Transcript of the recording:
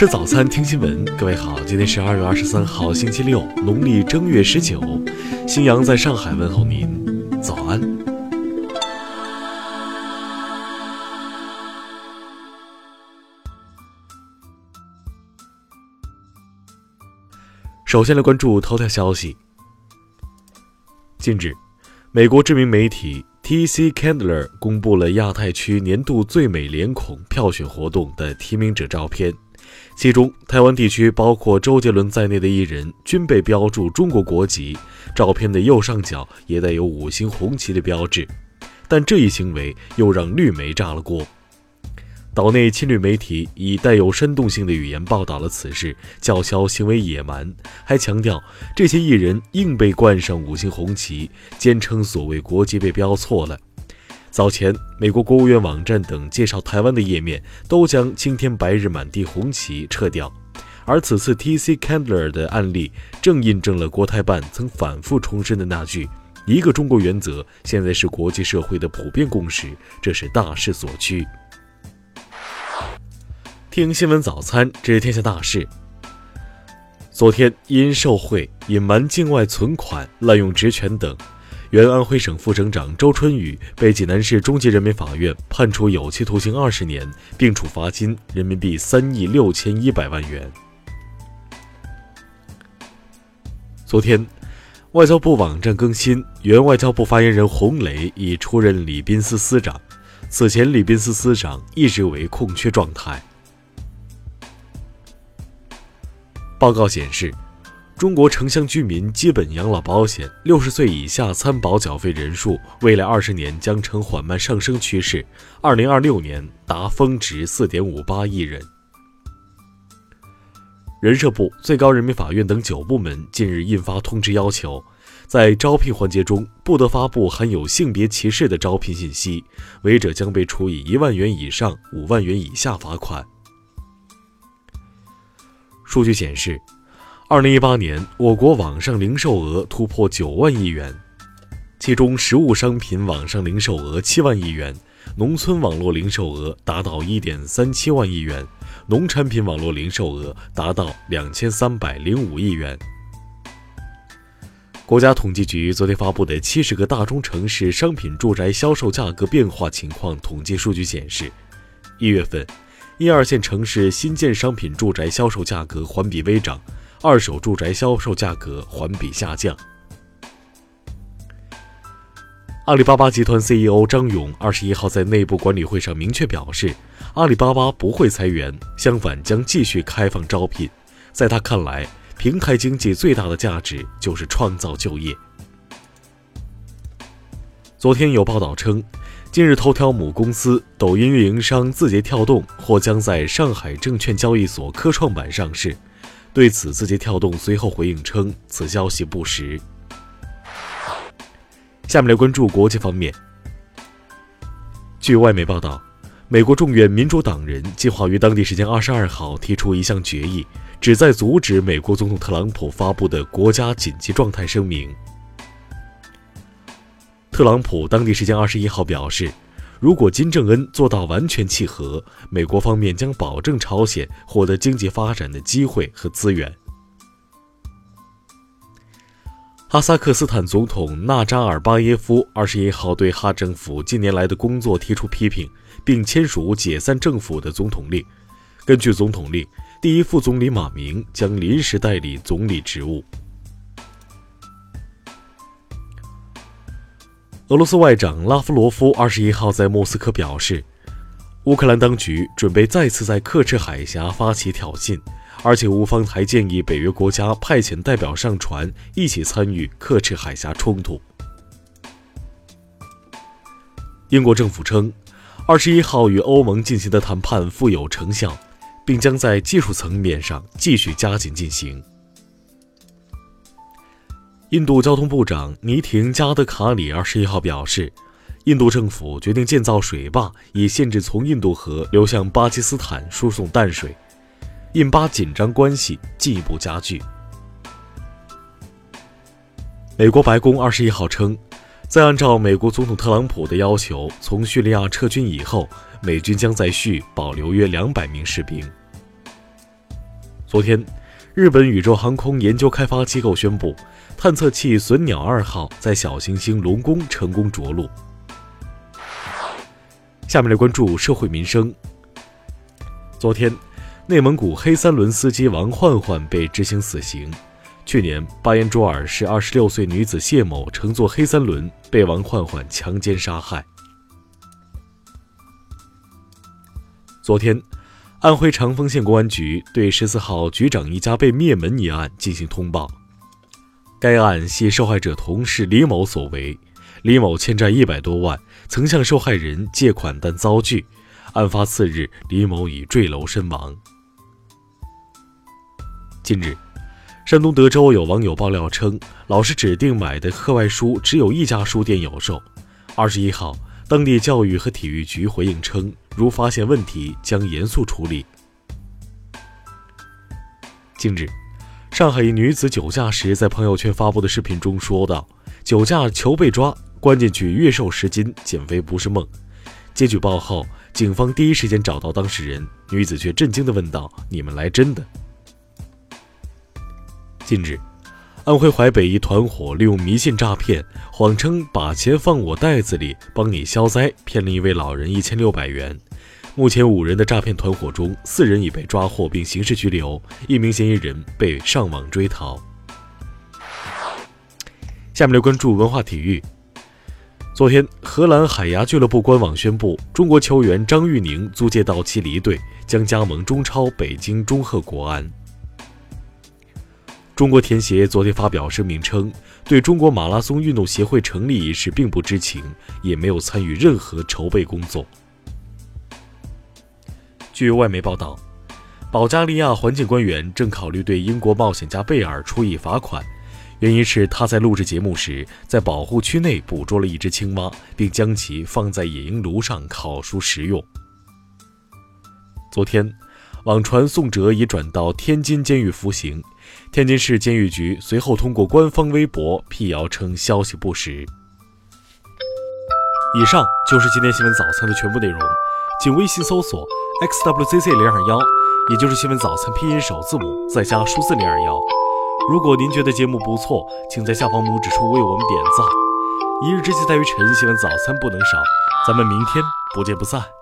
吃早餐，听新闻。各位好，今天是二月二十三号，星期六，农历正月十九。新阳在上海问候您，早安。首先来关注头条消息。近日，美国知名媒体 T.C. Candler 公布了亚太区年度最美脸孔票选活动的提名者照片。其中，台湾地区包括周杰伦在内的艺人均被标注中国国籍，照片的右上角也带有五星红旗的标志。但这一行为又让绿媒炸了锅。岛内亲绿媒体以带有煽动性的语言报道了此事，叫嚣行为野蛮，还强调这些艺人硬被冠上五星红旗，坚称所谓国籍被标错了。早前，美国国务院网站等介绍台湾的页面都将“青天白日满地红旗”撤掉，而此次 T.C. Candler 的案例正印证了国台办曾反复重申的那句“一个中国”原则，现在是国际社会的普遍共识，这是大势所趋。听新闻早餐知天下大事。昨天因受贿、隐瞒境外存款、滥用职权等。原安徽省副省长周春雨被济南市中级人民法院判处有期徒刑二十年，并处罚金人民币三亿六千一百万元。昨天，外交部网站更新，原外交部发言人洪磊已出任礼宾司司长，此前礼宾司司长一直为空缺状态。报告显示。中国城乡居民基本养老保险六十岁以下参保缴费人数，未来二十年将呈缓慢上升趋势，二零二六年达峰值四点五八亿人。人社部、最高人民法院等九部门近日印发通知，要求在招聘环节中不得发布含有性别歧视的招聘信息，违者将被处以一万元以上五万元以下罚款。数据显示。二零一八年，我国网上零售额突破九万亿元，其中实物商品网上零售额七万亿元，农村网络零售额达到一点三七万亿元，农产品网络零售额达到两千三百零五亿元。国家统计局昨天发布的七十个大中城市商品住宅销售价格变化情况统计数据显示，一月份，一二线城市新建商品住宅销售价格环比微涨。二手住宅销售价格环比下降。阿里巴巴集团 CEO 张勇二十一号在内部管理会上明确表示，阿里巴巴不会裁员，相反将继续开放招聘。在他看来，平台经济最大的价值就是创造就业。昨天有报道称，今日头条母公司抖音运营商字节跳动或将在上海证券交易所科创板上市。对此，字节跳动随后回应称，此消息不实。下面来关注国际方面。据外媒报道，美国众院民主党人计划于当地时间二十二号提出一项决议，旨在阻止美国总统特朗普发布的国家紧急状态声明。特朗普当地时间二十一号表示。如果金正恩做到完全契合，美国方面将保证朝鲜获得经济发展的机会和资源。哈萨克斯坦总统纳扎尔巴耶夫二十一号对哈政府近年来的工作提出批评，并签署解散政府的总统令。根据总统令，第一副总理马明将临时代理总理职务。俄罗斯外长拉夫罗夫二十一号在莫斯科表示，乌克兰当局准备再次在克赤海峡发起挑衅，而且乌方还建议北约国家派遣代表上船，一起参与克赤海峡冲突。英国政府称，二十一号与欧盟进行的谈判富有成效，并将在技术层面上继续加紧进行。印度交通部长尼廷加德卡里二十一号表示，印度政府决定建造水坝，以限制从印度河流向巴基斯坦输送淡水。印巴紧张关系进一步加剧。美国白宫二十一号称，在按照美国总统特朗普的要求从叙利亚撤军以后，美军将在叙保留约两百名士兵。昨天，日本宇宙航空研究开发机构宣布，探测器隼鸟二号在小行星龙宫成功着陆。下面来关注社会民生。昨天，内蒙古黑三轮司机王焕焕被执行死刑。去年，巴彦淖尔市二十六岁女子谢某乘坐黑三轮被王焕焕强奸杀害。昨天。安徽长丰县公安局对十四号局长一家被灭门一案进行通报。该案系受害者同事李某所为，李某欠债一百多万，曾向受害人借款但遭拒。案发次日，李某已坠楼身亡。近日，山东德州有网友爆料称，老师指定买的课外书只有一家书店有售。二十一号。当地教育和体育局回应称，如发现问题，将严肃处理。近日，上海一女子酒驾时在朋友圈发布的视频中说道：“酒驾求被抓，关进去月瘦十斤，减肥不是梦。”接举报后，警方第一时间找到当事人，女子却震惊地问道：“你们来真的？”近日。安徽淮北一团伙利用迷信诈骗，谎称把钱放我袋子里，帮你消灾，骗了一位老人一千六百元。目前五人的诈骗团伙中，四人已被抓获并刑事拘留，一名嫌疑人被上网追逃。下面来关注文化体育。昨天，荷兰海牙俱乐部官网宣布，中国球员张玉宁租借到期离队，将加盟中超北京中赫国安。中国田协昨天发表声明称，对中国马拉松运动协会成立一事并不知情，也没有参与任何筹备工作。据外媒报道，保加利亚环境官员正考虑对英国冒险家贝尔处以罚款，原因是他在录制节目时在保护区内捕捉了一只青蛙，并将其放在野营炉上烤熟食用。昨天。网传宋哲已转到天津监狱服刑，天津市监狱局随后通过官方微博辟谣称消息不实。以上就是今天新闻早餐的全部内容，请微信搜索 xwzc 零二幺，也就是新闻早餐拼音首字母再加数字零二幺。如果您觉得节目不错，请在下方拇指处为我们点赞。一日之计在于晨，新闻早餐不能少，咱们明天不见不散。